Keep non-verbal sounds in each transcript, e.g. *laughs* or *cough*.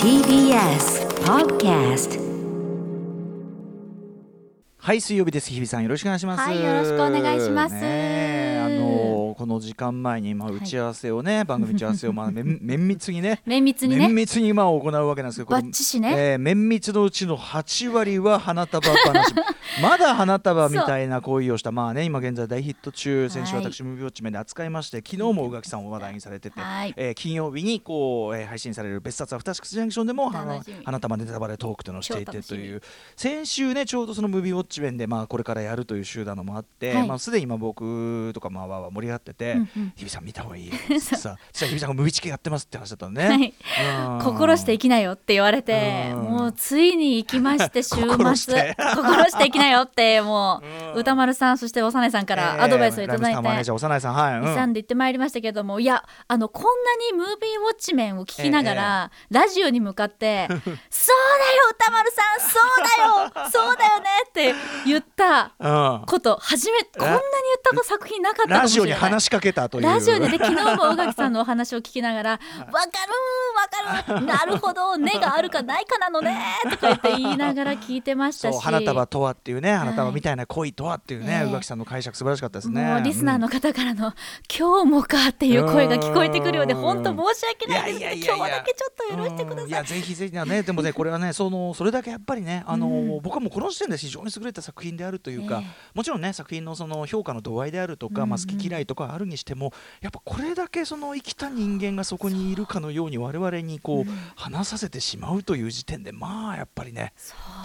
TBS Podcast はい水曜日です。日比さんよろしくお願いします。はいよろしくお願いします。ねこの時間前にまあ打ち合わせをね、*laughs* 番組打ち合わせをまあ綿綿密にね綿密にね。綿密にまあ行うわけなんですけどバッチシね。えー綿密のうちの8割は花束話。*laughs* まだ花束みたいな行為をしたまあね今現在大ヒット中先週はい。私ムービーウォッチメンで扱いまして昨日も宇垣さんを話題にされてて、はい。えー金曜日にこう、えー配信される別冊アフターシックスジャンクションでも花束ネタバレトークというのをしていてという。先週ねちょうどそのムービーウォッチメンでまあこれからやるという週なのもあって、はい。まあすでに今僕とかまあ盛り上がってて、うんうん日比さん見た方がいいよ *laughs* ってさそしたら日比さんがムビチケやってますって話だったのね、心していきなよって言われてうん。もうついに行きまして週末 *laughs* 心して。心していきなよって *laughs* もう歌丸さんそして幼いさんからアドバイスをいただいて。ジャー幼いさんはい、うん。で行ってまいりましたけどもいやあのこんなにムービーウォッチメンを聞きながら、ラジオに向かって「そうだよ歌丸さんそうだよそうだよね」って言ったうんこと初めこんなに言った作品なかったかもしれない。に話しかけたという。ラジオでね昨日も宇垣さんのお話を聞きながら「わかるわかるなるほど根があるかないかなのね」とか言って言いながら聞いてましたし。花束とはっていうねい。花束みたいな恋とはっていうね、ええ。宇垣さんの解釈素晴らしかったですね。もうリスナーの方からの「今日もか」っていう声が聞こえてくるようでうん本当申し訳ないです。いやいやいやいや。今日だけちょっと許してください。うん。いやぜひぜひねでもねこれはねそのそれだけやっぱりねあの、うん。僕はもうこの時点で非常に優れた作品であるというか、えもちろんね作品のその評価の度合いであるとか、うんうん。まあ、好き嫌いとかあるにしてもやっぱこれだけその生きた人間がそこにいるかのように我々にこう、うん。話させてしまうという時点でまあやっぱりね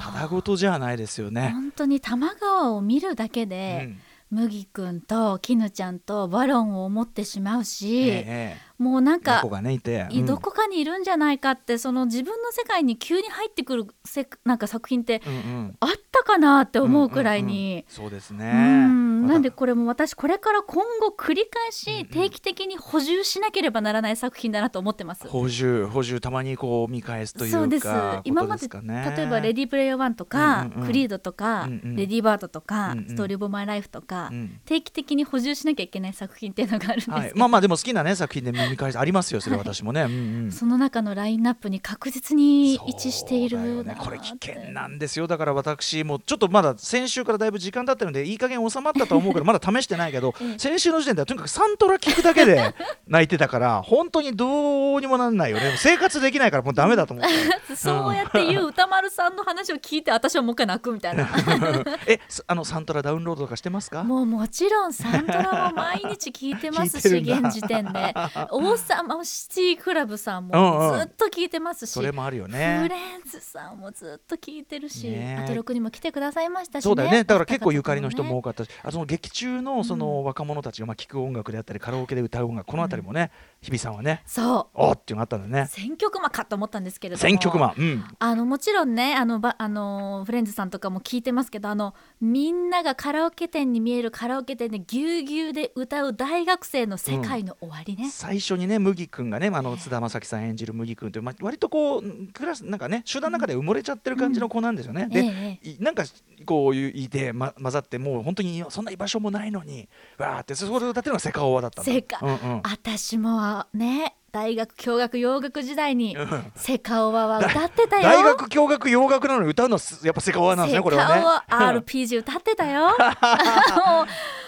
ただごとじゃないですよね。本当に玉川を見るだけうで、ん。麦くんと絹ちゃんとバロンを思ってしまうし、ええもうなんかねいて、うん。どこかにいるんじゃないかってその自分の世界に急に入ってくるせなんか作品ってうんうん。あったかなって思うくらいに。うんうんうん。そうですうね。んなんでこれも私これから今後繰り返し定期的に補充しなければならない作品だなと思ってます。補充補充たまにこう見返すというかそうです。今まで例えば「レディープレイヤー1」とか、うんうんうん。クリード」とか、うんうん。レディーバード」とか、うんうん。ストーリー・オブ・マイ・ライフ」とか、うん。定期的に補充しなきゃいけない作品っていうのがあるんですはい、まあまあでも好きなね作品で見返しありますよそれ私もね、うんうん。その中のラインナップに確実に位置しているね。これ危険なんですよ。だから私もちょっとまだ先週からだいぶ時間経ってるんでいい加減収まったとは思うけどまだ試してないけどええ先週の時点ではとにかくサントラ聞くだけで *laughs* 泣いてたから本当にどうにもなんないよね。生活できないからもうダメだと思って *laughs* そうやって言う歌丸さんの話を聞いて私はもう一回泣くみたいな。*laughs* えすあのサントラダウンロードとかしてますか？もうもちろんサントラも毎日聞いてます聞し現時点で。王様シティクラブさんうんうん。もずっと聞いてますし、それもあるよフねレンズさんもずっと聞いてるし、ね。えアトロクにも来てくださいましたし、ね、そうだよね。だから結構ゆかりの人もね。多かったし、あその劇中のその若者たちがまあ聴く音楽であったりカラオケで歌う音楽この辺りもね、日比さんはね。そう。おーっていうのがあったんだね。選曲魔かと思ったんですけれども。選曲マンうん。あのもちろんねあのばあのフレンズさんとかも聞いてますけどあのみんながカラオケ店に見えるカラオケ店でぎゅうぎゅうで歌う大学生の世界の終わりね、最初にね麦君がねあの津田将樹さん演じる麦君って、まあ、割とこうクラスなんかね集団の中で埋もれちゃってる感じの子なんですよね。で、ええ。いなんかこういういて、ま、混ざってもう本当にそんな居場所もないのにわーってそこで歌ってるのがセカオワだったんだ。セカ。うんうん。私もね大学共学洋楽時代にうん。セカオワは歌ってたよ。大学共学洋楽なのに歌うのやっぱセカオワなんですねこれはね。セカオワ RPG 歌ってたよ。*laughs*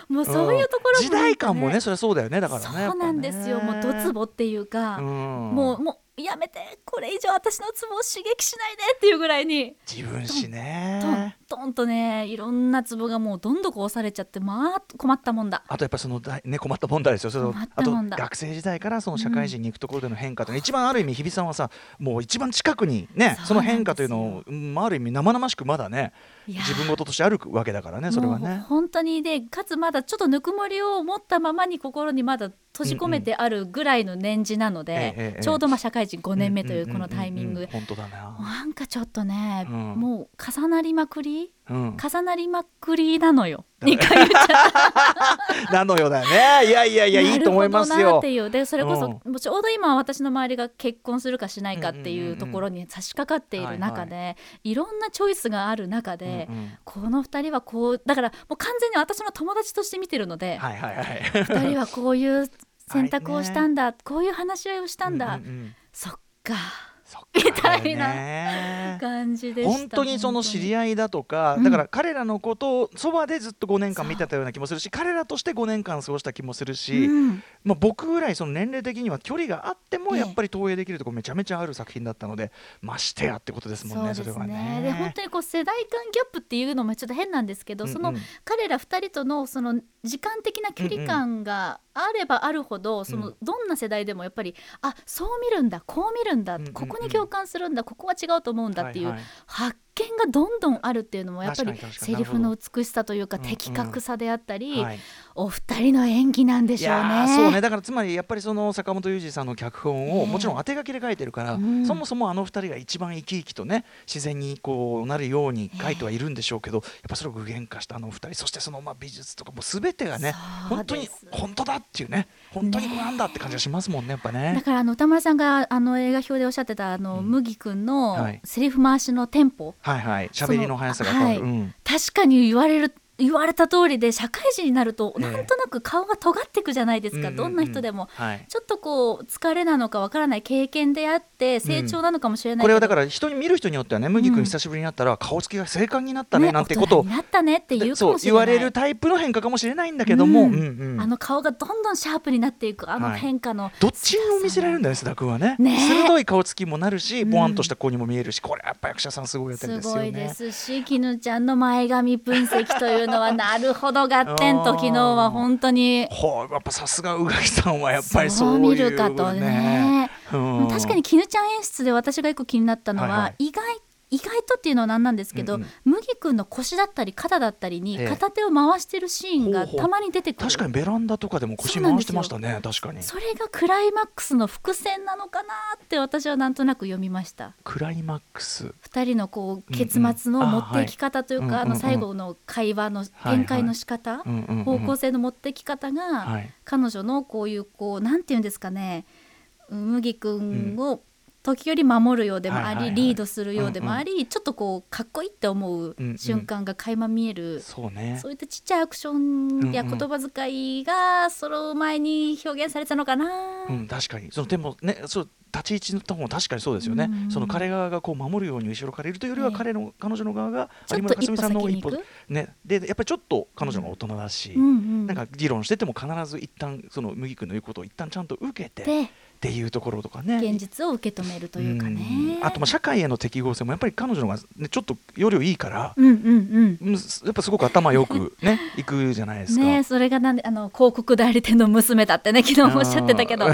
もうそういうところも時代感もねそれはそうだよね。だからね。そうなんですよ、もうドツボっていうか、うん。もうもうやめてこれ以上私のツボを刺激しないでっていうぐらいに。自分史トンねトンとねいろんなツボがもうどんどんこう押されちゃってまあ困ったもんだ。あとやっぱその大 *laughs* ね困った問題ですよ。そのあと学生時代からその社会人に行くところでの変化というのは、一番ある意味日比さんはさもう一番近くにねその変化というのをうんある意味生々しくまだね自分事としてあるわけだからねそれはね。本当にでかつまだちょっとぬくもりを持ったままに心にまだ閉じ込めてあるぐらいの年次なので、ちょうどまあ社会人5年目というこのタイミングな。なんかちょっとね、うん。もう重なりまくりうん、重なりまくりなのよ。2回言っちゃった。*laughs* なのよだよね。いやいやいや *laughs* いいと思いますよ。っ。ていう。でそれこそ、うもうちょうど今私の周りが結婚するかしないかっていうところに差し掛かっている中で、いろんなチョイスがある中で、うんうん。この2人はこうだからもう完全に私の友達として見てるので、はいはいはい。2人はこういう選択をしたんだ、*laughs* こういう話し合いをしたんだ、うんうんうん。そっかみたいなね感じでした本当にその知り合いだとか、うんだから彼らのことをそばでずっと5年間見てたような気もするし彼らとして5年間過ごした気もするし、うん、まあ、僕ぐらいその年齢的には距離があってもええ。やっぱり投影できるところめちゃめちゃある作品だったのでましてやってことですもんねそうですれはね。で本当にこう世代間ギャップっていうのもちょっと変なんですけど、そのうん。うん彼ら2人とのその時間的な距離感があればあるほど、そのどんな世代でもやっぱりあそう見るんだこう見るんだ、うんうんうん。ここに共感するんだここは違うと思うんだっていう、はいはい。発見がどんどんあるっていうのもやっぱりセリフの美しさというか的確さであったり、はい。お二人の演技なんでいしょうね。そうね。だからつまりやっぱりその坂本雄二さんの脚本をええもちろん当て書きで書いてるから、うん。そもそもあの二人が一番生き生きとね自然にこうなるように書いてはいるんでしょうけど、やっぱそれを具現化したあの二人そしてそのまあ美術とかもう全てがね本当に本当だっていうね本当にこれなんだって感じがしますもんねやっぱね。だ。からあの歌丸さんがあの映画表でおっしゃってたあの、うん。麦君はい。のセリフ回しのテンポ、はいはい喋りの速さが変わる、そのうん。確かに言われる言われた通りで社会人になるとええ。なんとなく顔が尖っていくじゃないですか、うんうんうん。どんな人でも。はい。ちょっとこう疲れなのかわからない経験であって成長なのかもしれないけど、これはだから人に見る人によってはね麦うん君久しぶりに会ったら顔つきが精悍になったねねなんてこと。をったねって言うかそう言われるタイプの変化かもしれないんだけども、うん。うんうんあの顔がどんどんシャープになっていくあのはい。変化の、どっちにも見せられるんだよね須田君はね。ね。え鋭い顔つきもなるしうん。ボワンとした子にも見えるしこれやっぱ役者さんすごいやってるんすですよね。ごいですし絹ちゃんの前髪分析というのは *laughs* なるほど合点と昨日は本当に。ほうやっぱさすが宇垣さんはやっぱりそう見るかとね。うん。確かに絹ちゃん演出で私が一個気になったのは、はいはい。意外意外とっていうのは何なんですけど、うんうん。麦君の腰だったり肩だったりにええ。片手を回してるシーンがたまに出てくる。確かにベランダとかでも腰回してましたね。確かに。それがクライマックスの伏線なのかなって私はなんとなく読みました。クライマックス。二人のこううん結末の持っていき方というか、あはいあの最後の会話の展開の仕方、うんうんうん方向性の持ってき方が、はい。彼女のこういうこうなんていうんですかね麦君を時折守るようでもあり、リードするようでもあり、ちょっとこうかっこいいって思う瞬間が垣間見える、そうね。そういったちっちゃいアクションや言葉遣いがその前に表現されたのかな。うん、確かに。そのでもねそう立ち位置のとこも確かにそうですよね、うんその彼側がこう守るように後ろからいるというよりはええ。彼の、彼女の側が有村架純さんの先に行く？ね。でやっぱりちょっと彼女が大人だし、うんうん。なんか議論してても必ず一旦その麦君の言うことを一旦ちゃんと受けてっでていうところとかね。現実を受け止めるというかね。うん。あとまあ社会への適合性もやっぱり彼女の方が、ね、ちょっとよりいいから、うんうんうん。うんやっぱすごく頭よくね *laughs* いくじゃないですか。ねそれがなんであの広告代理店の娘だってね昨日もおっしゃってたけど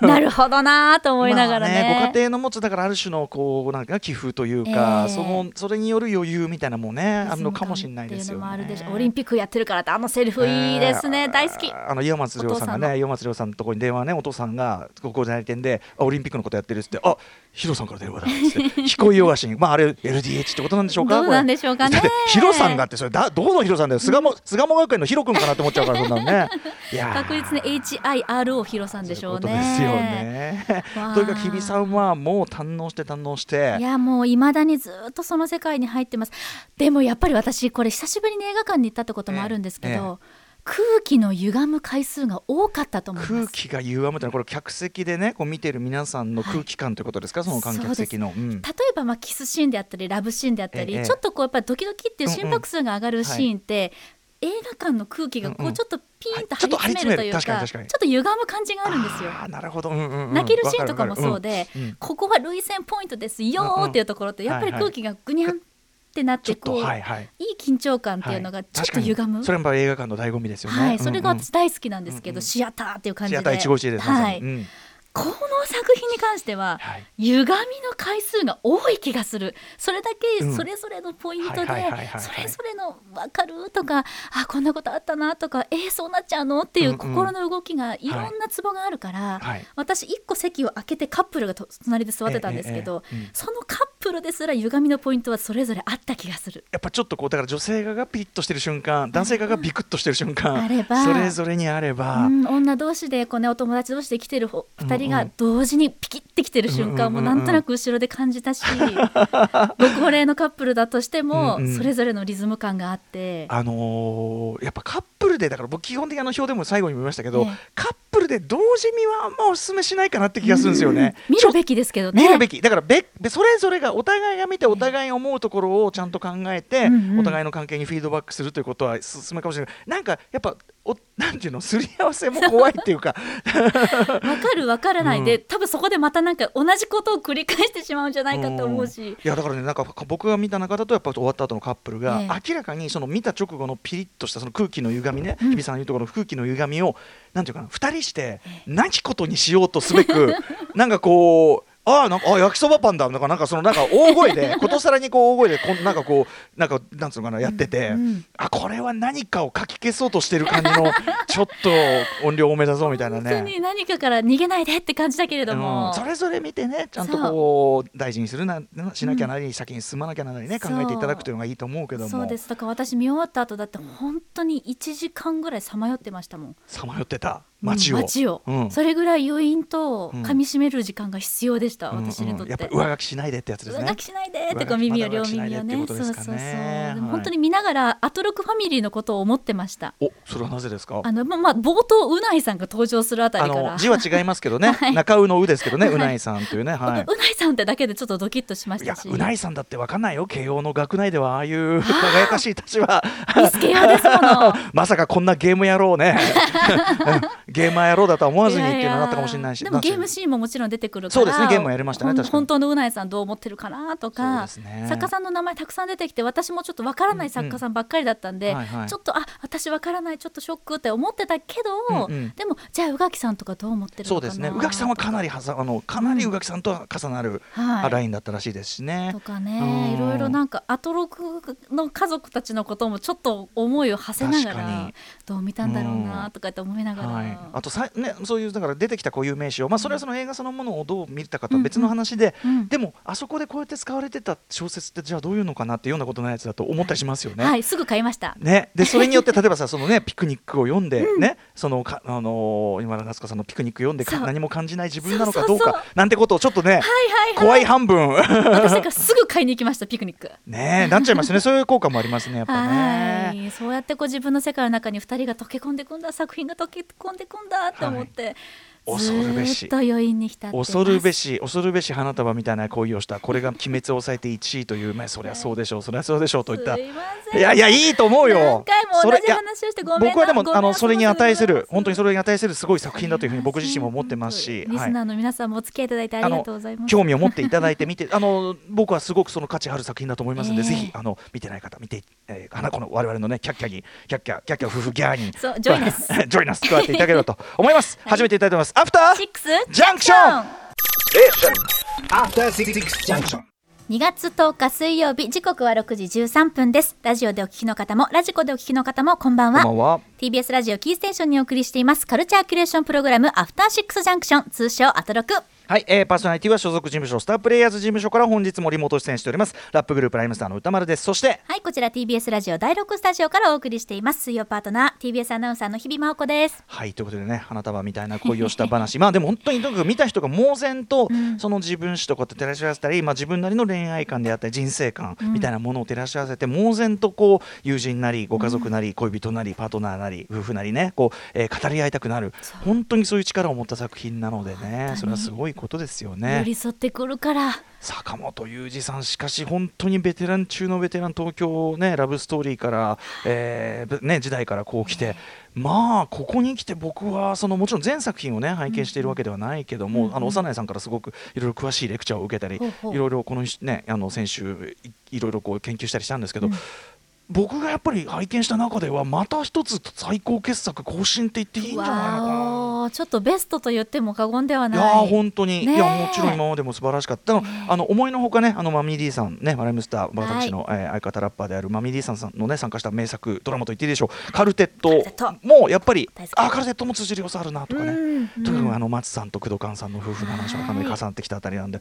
なるほどなと思いながらね,、まあご家庭の持つだからある種のこうなんか寄付というか、ええ。そのそれによる余裕みたいなのもねあるのかもしれないですよね。ょ。オリンピックやってるからってあのセリフいいですね、えー大好き。あの岩松亮さんがね岩松亮さんのところに電話ねお父さんがここ代理店であオリンピックのことやってるっつってあヒロさんから電話だっつって。聞こえよがしにまああれ LDH って。ことなんでしょうかどうなんでしょうかねヒロさんがってそれだどうのヒロさんだよ。巣鴨巣鴨学園のヒロ君かなって思っちゃうからそんなのね。いやー。確実に HIRO ヒロさんでしょうね。そうですよね。*laughs* とにかく日比さんはもう堪能して堪能して。いやもういまだにずっとその世界に入ってます。でもやっぱり私これ久しぶりに映画館に行ったってこともあるんですけど、空気の歪む回数が多かったと思います。空気が歪むというのはこれ客席でねこう見てる皆さんの空気感ということですか、その観客席の。うん。例えばまあキスシーンであったりラブシーンであったり、ええちょっとこうやっぱりドキドキっていう心拍数が上がるシーンって、映画館の空気がこうんううん。ちょっとピーンと張り詰めるというか,、ちょっと歪む感じがあるんですよ。なるほど、泣けるシーンとかもそうで、ここは涙腺ポイントですよーっていうところってやっぱり空気がぐにゃんってなってこう、はいはい。いい緊張感っていうのがちょっと歪む、それも映画館の醍醐味ですよね。はい、それが私大好きなんですけど、シアターっていう感じで。シアター一号一です、はいこの作品に関してははい。歪みの回数が多い気がする。それだけうん。それぞれのポイントでそれぞれの分かるとかあこんなことあったなとかえー、そうなっちゃうのっていう心の動きがいろんなツボがあるから、はい。私一個席を空けてカップルがと隣で座ってたんですけど、そのカップルですら歪みのポイントはそれぞれあった気がする。やっぱちょっとこうだから女性側がピリッとしてる瞬間男性側がビクッとしてる瞬間、あれば。それぞれにあれば、うん、女同士でこう、ね、お友達同士で来てる方2人が同時にピキってきてる瞬間もうんうんうんうん。なんとなく後ろで感じたし、*laughs* ご高齢のカップルだとしてもうんうん。それぞれのリズム感があって、あのーやっぱカップルでだから僕基本的にあの表でも最後にも言いましたけど、ええ。カップルで同時見はあんまおすすめしないかなって気がするんですよね。見るべきですけどね。見るべき。だからべべそれぞれがお互いが見てお互い思うところをちゃんと考えて、うんうん。お互いの関係にフィードバックするということは進めかもしれない。なんかやっぱおなんていうのすり合わせも怖いっていうか。*laughs* わかるわからない。で、う多分そこでまたなんか同じことを繰り返してしまうんじゃないかと思うし、いやだからねなんか僕が見た中だとやっぱ終わった後のカップルが、ええ。明らかにその見た直後のピリッとしたその空気の歪みね、うん。日比さんの言うところの空気の歪みをなんていうかな2人して何ことにしようとすべく *laughs* なんかこうああなんかあ焼きそばパンだなんかなんかそのなんか大声で *laughs* ことさらにこう大声でこんなんかこうなんかなんつうのかなやってて、うん。うんあこれは何かをかき消そうとしてる感じの *laughs* ちょっと音量多めだぞみたいな本当ね。に何かから逃げないでって感じだけれどうも、ん。それぞれ見てねちゃんとこう大事にするなしなきゃなり、先に進まなきゃならにね考えていただくというのがいいと思うけども。そう。です。だから私見終わった後だって本当に1時間ぐらいさまよってましたもん。さまよってた街を,、うん街を、うん。それぐらい余韻とうん噛み締める時間が必要でした、私にとって、やっぱり上書きしないでってやつですね。上書きしないでってこう耳を両耳をね。そうそうそう、はい。でも本当に見ながらアトロクファミリーのことを思ってました。おそれはなぜですか？あのままあ冒頭うないさんが登場するあたありから。の字は違いますけどね、*laughs* はい。中尾のうですけどね、はい。うないさんというね、は *laughs* うないさんってだけでちょっとドキッとしましたし。うないさんだってわかんないよ。慶応の学内ではああいう輝かしい立場見つけようですもの。*laughs* まさかこんなゲーム野郎ねゲーマー野郎だとは思わずにっていうのがあったかもしれないしでもゲームシーンももちろん出てくるから。そうですねゲームもやりましたね本当のうないさんどう思ってるかなとか、ね。作家さんの名前たくさん出てきて私もちょっとわからない作家さんばっかりだったんで、うんはいはいちょっとあ私わからないちょっとショックって思ってたけど、うんうん。でもじゃあ宇垣さんとかどう思ってるのかな。そうですね。宇垣さんはかなりはざあのかなり宇垣さんとは重なる、はい。ラインだったらしいですしね。とかねいろいろなんかアトロクの家族たちのこともちょっと思いを馳せながらに。どう見たんだろうなとかって思いながら、はい、あとさ、ね、そういうだから出てきた固有名詞を、まあ、それはその映画そのものをどう見たかとは別の話で、うんでもあそこでこうやって使われてた小説ってじゃあどういうのかなっていうようなことのやつだと思ったりしますよね。はいすぐ買いました。ね、で *laughs* それによって例えばさそのねピクニックを読んで、ねそのかあのー今田夏子さんのピクニック読んで何も感じない自分なのかどうかなんてことをちょっとね、はいはい怖い半分。私だからすぐ買いに行きましたピクニック。ねなっちゃいますね。そういう効果もありますねやっぱはね。い。そうやってこう自分の世界の中に2人が溶け込んでくんだ作品が溶け込んで込んだって思って、恐るべし。恐るべし恐るべし花束みたいな恋をしたこれが鬼滅を抑えて1位という、まあ、そりゃそうでしょうそりゃそうでしょうといった。すいやいやいいと思うよ。僕はでもあのそれに値する本当にそれに値するすごい作品だというふうに僕自身も思ってますし、はい。リスナーの皆さんもお付き合いいただいてありがとうございます。興味を持っていただいて見てあの僕はすごくその価値ある作品だと思いますので、ええ。ぜひあの見てない方見て、えー、花子の我々のねキャッキャにキャッキャキャッキャ夫婦ギャーにジョイナスジョイナス加わっていただければと思います、初めていただいてますアフターシックスジャンクション After Six Junction. 2月10日水曜日時刻は6時13分です。ラジオでお聞きの方もラジコでお聞きの方もこんばんは。こんばんは。TBS ラジオキーステーションにお送りしていますカルチャーキュレーションプログラムアフターシックスジャンクション通称アトロクはい、えー、パーソナリティは所属事務所スタープレイヤーズ事務所から本日もリモート出演しております。ラップグループライムスターの歌丸です。そしてはいこちら TBS ラジオ第6スタジオからお送りしています。水曜パートナー TBS アナウンサーの日々真央子です。はいということでね花束みたいな恋をした話。*laughs* まあでも本当にとにかく見た人が猛然と、ん。その自分史とこうやって照らし合わせたり、まあ、自分なりの恋愛観であったり人生観みたいなものを照らし合わせて、猛然とこう友人なりご家族なり恋人なりパートナーなり夫婦なりねこう、えー語り合いたくなる。本当にそういう力を持った作品なのでねそれはすごいことですよ寄ね。り添ってくるから坂本雄二さんしかし本当にベテラン中のベテラン東京ねラブストーリーから、えーね、時代からこう来てまあここに来て僕はそのもちろん全作品をね拝見しているわけではないけども、あの幼いさんからすごくいろいろ詳しいレクチャーを受けたりいろいろこのねあの先週いいろいろこう研究したりしたんですけど、僕がやっぱり拝見した中ではまた一つ最高傑作更新って言っていいんじゃないのかな。ちょっとベストと言っても過言ではいない。やー本当に、ねえ。いやもちろん今までも素晴らしかった。の,、あの思いのほかねあのマミー D さんねマライムスター私の、えー相方ラッパーであるマミー D さんさんのね参加した名作ドラマと言っていいでしょう。カルテット。もやっぱりあカルテットも通じる要素あるなとかね、うんとにかくあの松さんと工藤勘さんの夫婦の話がかなり重なってきたあたりなんで、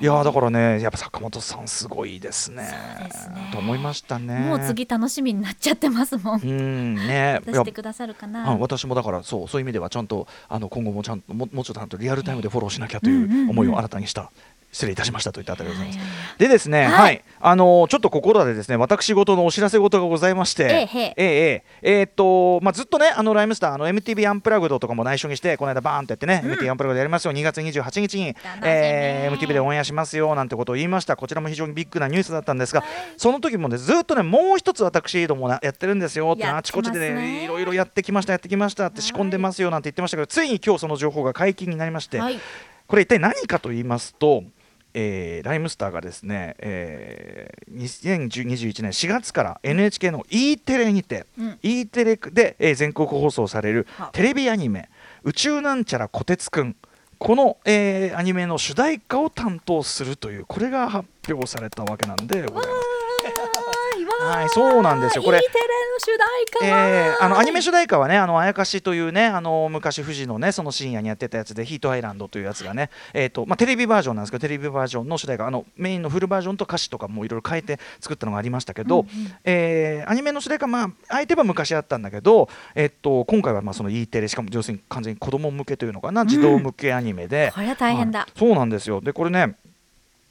い、やーだからねやっぱ坂本さんすごいですね。ですね。と思いましたね。もう次楽しみになっちゃってますもん。うんね。出してくださるかあな私もだからそうそういう意味ではちゃんとあの今後もちゃんとももうちょっとリアルタイムでフォローしなきゃという思いを新たにした。失礼いたしましたといったあたりでございます。でですね、はい。はい、あのーちょっとここらでですね、私事のお知らせ事がございまして、ええへえ。ええーっと、まあずっとね、あのライムスター、あの MTV アンプラグドとかも内緒にして、この間バーンとやってね、MTV アンプラグドやりますよ、2月28日に、えー MTV でオンエアしますよなんてことを言いました。こちらも非常にビッグなニュースだったんですが、その時もね、ずっとね、もう一つ私どもなやってるんですよってやってあちこちでねね、いろいろやってきました、やってきましたって仕込んでますよなんて言ってましたけど、ついに今日その情報が解禁になりまして、はい。これ一体何かと言いますと、えーライムスターがですね、えー、2021年4月から NHK の E テレにて、うん。E テレで、えー全国放送されるはテレビアニメ「宇宙なんちゃらこてつくん」この、えーアニメの主題歌を担当するというこれが発表されたわけなんでございます。はいそうなんですよ。これ E テレの主題歌は、えーあのアニメ主題歌はね、あのあやかしというね、あの昔富士のね、その深夜にやってたやつで、ヒートアイランドというやつがね、えーとまあ、テレビバージョンなんですけど、テレビバージョンの主題歌、あのメインのフルバージョンと歌詞とかもいろいろ変えて作ったのがありましたけど、えーアニメの主題歌、まあ、相手は昔あったんだけど、えっと今回はまあその E テレ、しかも要するに完全に子供向けというのかな、児童向けアニメで、これは大変だ。はいそうなんですよ。で、これね、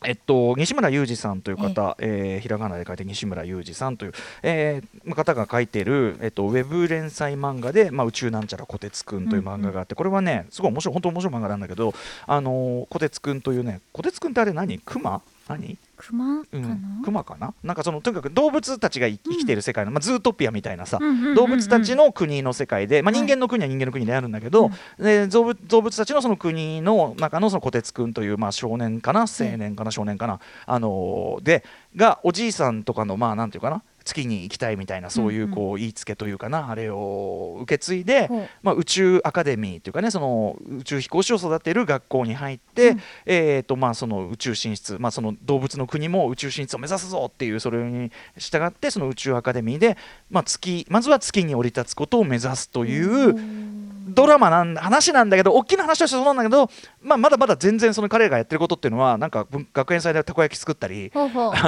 えっと、西村雄二さんという方、えーひらがなで書いて西村雄二さんという、えー方が書いている、えっと、ウェブ連載漫画で「まあ、宇宙なんちゃらこてつくん」という漫画があって、これはねすごい面白い本当面白い漫画なんだけど、あのーこてつくんというねこてつくんってあれ何？クマ何？熊かな、うん、クマかな？なんかそのとにかく動物たちが生きている世界の、まあ、ズートピアみたいなさ、動物たちの国の世界で、まあ、人間の国は人間の国であるんだけど、で動物動物たちのその国の中のそのこてつくんという、まあ、少年かな？青年かな？少年かな、あのーでがおじいさんとかのまあなんていうかな？月に行きたいみたいなそういうこう言いつけというかなあれを受け継いで、まあ、宇宙アカデミーというかねその宇宙飛行士を育てる学校に入って、えーとまあ、その宇宙進出、まあ、その動物の国も宇宙進出を目指すぞっていうそれに従ってその宇宙アカデミーで、まあ、月まずは月に降り立つことを目指すというドラマなん話なんだけど大きな話としてそうなんだけど、まあ、まだまだ全然その彼がやってることっていうのはなんか文学園祭でたこ焼き作ったり。*laughs* あ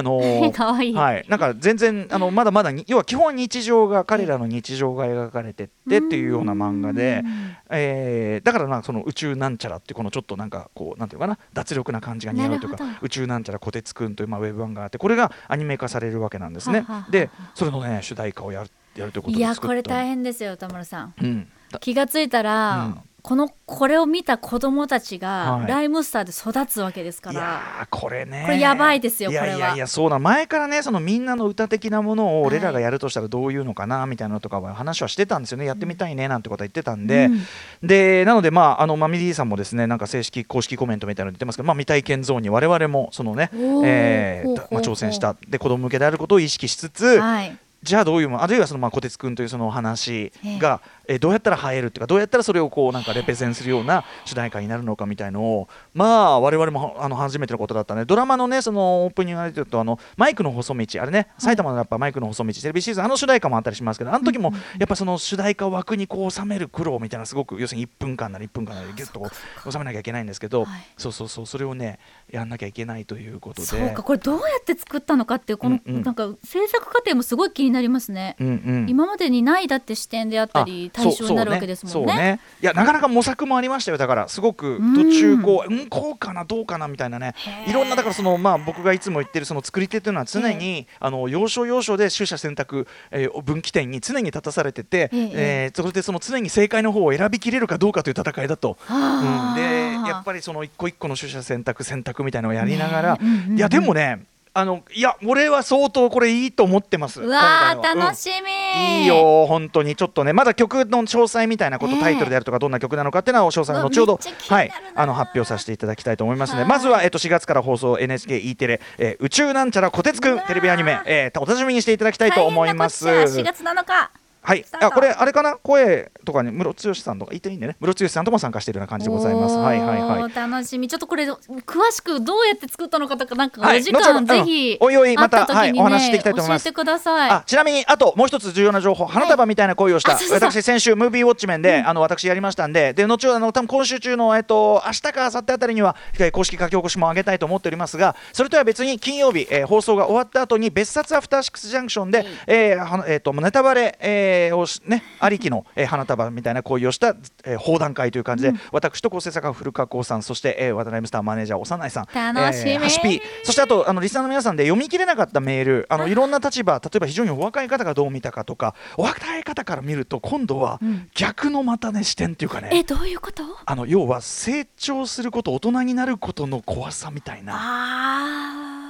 のー *laughs* いい。はい、なんか全然あのまだまだに要は基本日常が彼らの日常が描かれてってっていうような漫画で、えーだからなその宇宙なんちゃらってこのちょっとなんかこうなんていうかな脱力な感じが似合うというか宇宙なんちゃらこてつくんというまあウェブ版があってこれがアニメ化されるわけなんですね。ははは。でそれのね主題歌をやるやるということいやこれ大変ですよ田村さん。うん。だ気がついたら、うん。このこれを見た子供たちが、はい。ライムスターで育つわけですかいらやーこれね。これやばいですよいやこれは。いやいやそうだ。前からねそのみんなの歌的なものを俺らがやるとしたらどういうのかなみたいなのとかは話はしてたんですよね。やってみたいねなんてことは言ってたんで、うん。でなのでまああのマミディさんもですねなんか正式公式コメントみたいなの言ってますけどまあ未体験ゾーンに我々もそのね、えーまあ、挑戦したで子供向けであることを意識しつつ、はい。じゃあどういうものあるいはそのまあ小鉄くんというその話が、えーどうやったら映えるっていうかどうやったらそれをこうなんかレペゼンするような主題歌になるのかみたいのをまあ我々もあの初めてのことだったねドラマのねそのオープニングで言うとあのマイクの細道あれね埼玉のやっぱマイクの細道テレビシリーズンあの主題歌もあったりしますけどあの時もやっぱその主題歌を枠にこう収める苦労みたいなすごく要するに1分間なり1分間なりギュッとこう収めなきゃいけないんですけど、はい。そうそうそうそれをねやんなきゃいけないということで。そうかこれどうやって作ったのかっていうこの、うんうん。なんか制作過程もすごい気になりますね、うんうん。今までにないだって視点であったりあ対象になるわけですもんね。そうそうね。いやなかなか模索もありましたよ。だからすごく途中こううん。こうかなどうかなみたいなね。いろんなだからそのまあ僕がいつも言ってるその作り手というのは常にあの要所要所で取捨選択、えー分岐点に常に立たされてて、えええーそれでその常に正解の方を選びきれるかどうかという戦いだと。うん、でやっぱりその一個一個の取捨選択選択みたいなのをやりながら、うんうんうん。いやでもねあのいや俺は相当これいいと思ってます。うわー今回のは。うん楽しみ、いいよ本当に。ちょっとねまだ曲の詳細みたいなこと、ええタイトルであるとかどんな曲なのかっていうのは詳細は後ほどはいあの発表させていただきたいと思いますのではい。まずはえっと4月から放送 NHKE テレ、えー宇宙なんちゃらこてつくんテレビアニメ、えーお楽しみにしていただきたいと思います。大変なこっちゃ4月7日はい。あこれあれかな？声とかにムロツヨシさんとかいていいんでねムロツヨシさんとも参加しているような感じでございます。はいはいはい。楽しみ。ちょっとこれ詳しくどうやって作ったのかとかなんかはいお時間後ほど。ぜひうんおいおいまたねはいお話ししていきたいと思います。教えてください。あちなみにあともう一つ重要な情報花束みたいな恋をした、あそうそうそう。私先週ムービーウォッチメンで、あの私やりましたんでで後ほどあの多分今週中のえっと明日か明後日あたりにはえー公式書き起こしも上げたいと思っておりますがそれとは別に金曜日、えー放送が終わった後に別冊アフターシックスジャンクションで、えーはなえーとネタバレ、えーをしねありきの、えー花束みたいな恋をした、えー放談会という感じで、私と構成作家古川光さんそして、えー、渡辺スターマネージャー長内さん楽しみ。えーピ。そしてあとあのリスナーの皆さんで読み切れなかったメール。あのい。ろんな立場例えば非常にお若い方がどう見たかとかお若い方から見ると今度は逆のまたね視点っていうかね、えどういうこと？あの要は成長すること大人になることの怖さみたいな。あー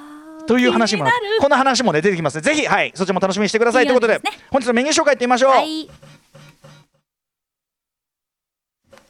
という話もこんな話もね出てきますね。ぜひはいそっちも楽しみにしてください。ということで本日のメニュー紹介いってみましょう、はい。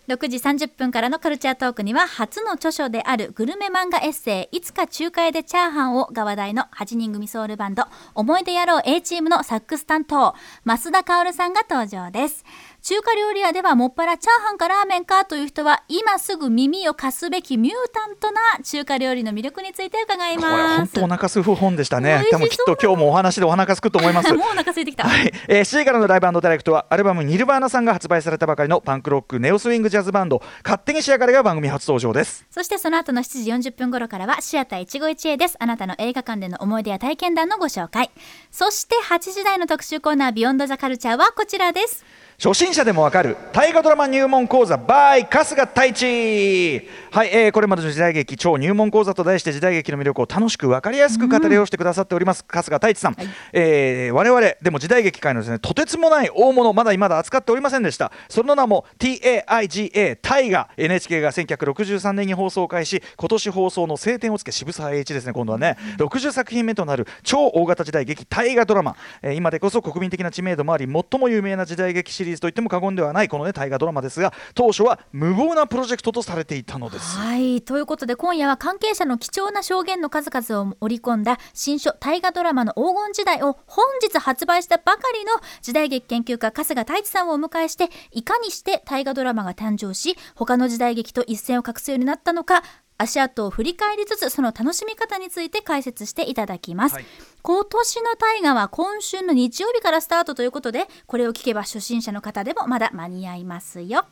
6時30分からのカルチャートークには初の著書であるグルメ漫画エッセイ「いつか中華屋でチャーハン」をが話題の8人組ソウルバンド思い出野郎 A チームのサックス担当増田薫さんが登場です中華料理屋ではもっぱらチャーハンかラーメンかという人は今すぐ耳を貸すべきミュータントな中華料理の魅力について伺いこれます本当お腹すく本でした *laughs* 美ね味しそう。多分きっと今日もお話でお腹すくと思います。*laughs* もうお腹空いてきた、はい、えー、7時からのライブダイレクトはアルバム「ニルバーナ」さんが発売されたばかりのパンクロックネオスイングジャズバンド勝手に仕上がれが番組初登場です。そしてその後の7時40分頃からはシアター一期一会です。あなたの映画館での思い出や体験談のご紹介。そして8時台の特集コーナービヨンドザカルチャーはこちらです。初心者でもわかる大河ドラマ入門講座 by 春日太一。はい、えーこれまでの時代劇超入門講座と題して時代劇の魅力を楽しく分かりやすく語り下ろしてくださっております、春日太一さん、えー我々でも時代劇界のですねとてつもない大物まだまだ扱っておりませんでした。その名も TAIGA 大河 NHK が1963年に放送を開始。今年放送の晴天をつけ渋沢栄一ですね今度はね。60作品目となる超大型時代劇大河ドラマ、えー今でこそ国民的な知名度もあり最も有名な時代劇シリーズといっても過言ではないこのね大河ドラマですが当初は無謀なプロジェクトとされていたのですはい。ということで今夜は関係者の貴重な証言の数々を織り込んだ新書大河ドラマの黄金時代を本日発売したばかりの時代劇研究家春日太一さんをお迎えしていかにして大河ドラマが誕生し他の時代劇と一線を画すようになったのか足跡を振り返りつつその楽しみ方について解説していただきます、はい。今年の大河は今週の日曜日からスタートということでこれを聞けば初心者の方でもまだ間に合いますよ。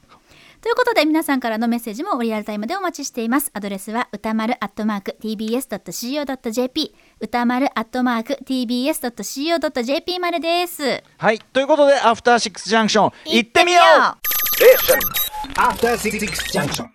ということで皆さんからのメッセージもリアルタイムでお待ちしています。アドレスは歌丸アットマーク tbs.co.jp 歌丸アットマーク tbs.co.jp までです。はい。ということでアフターシックスジャンクション行ってみよう。Station. After Six Junction.